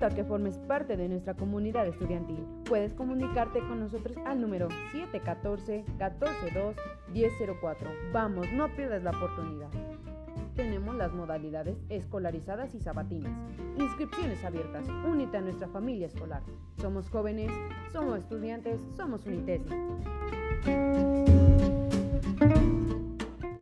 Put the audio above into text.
invito que formes parte de nuestra comunidad estudiantil. Puedes comunicarte con nosotros al número 714-142-1004. Vamos, no pierdas la oportunidad. Tenemos las modalidades escolarizadas y sabatinas. Inscripciones abiertas. Únete a nuestra familia escolar. Somos jóvenes, somos estudiantes, somos Unitesi.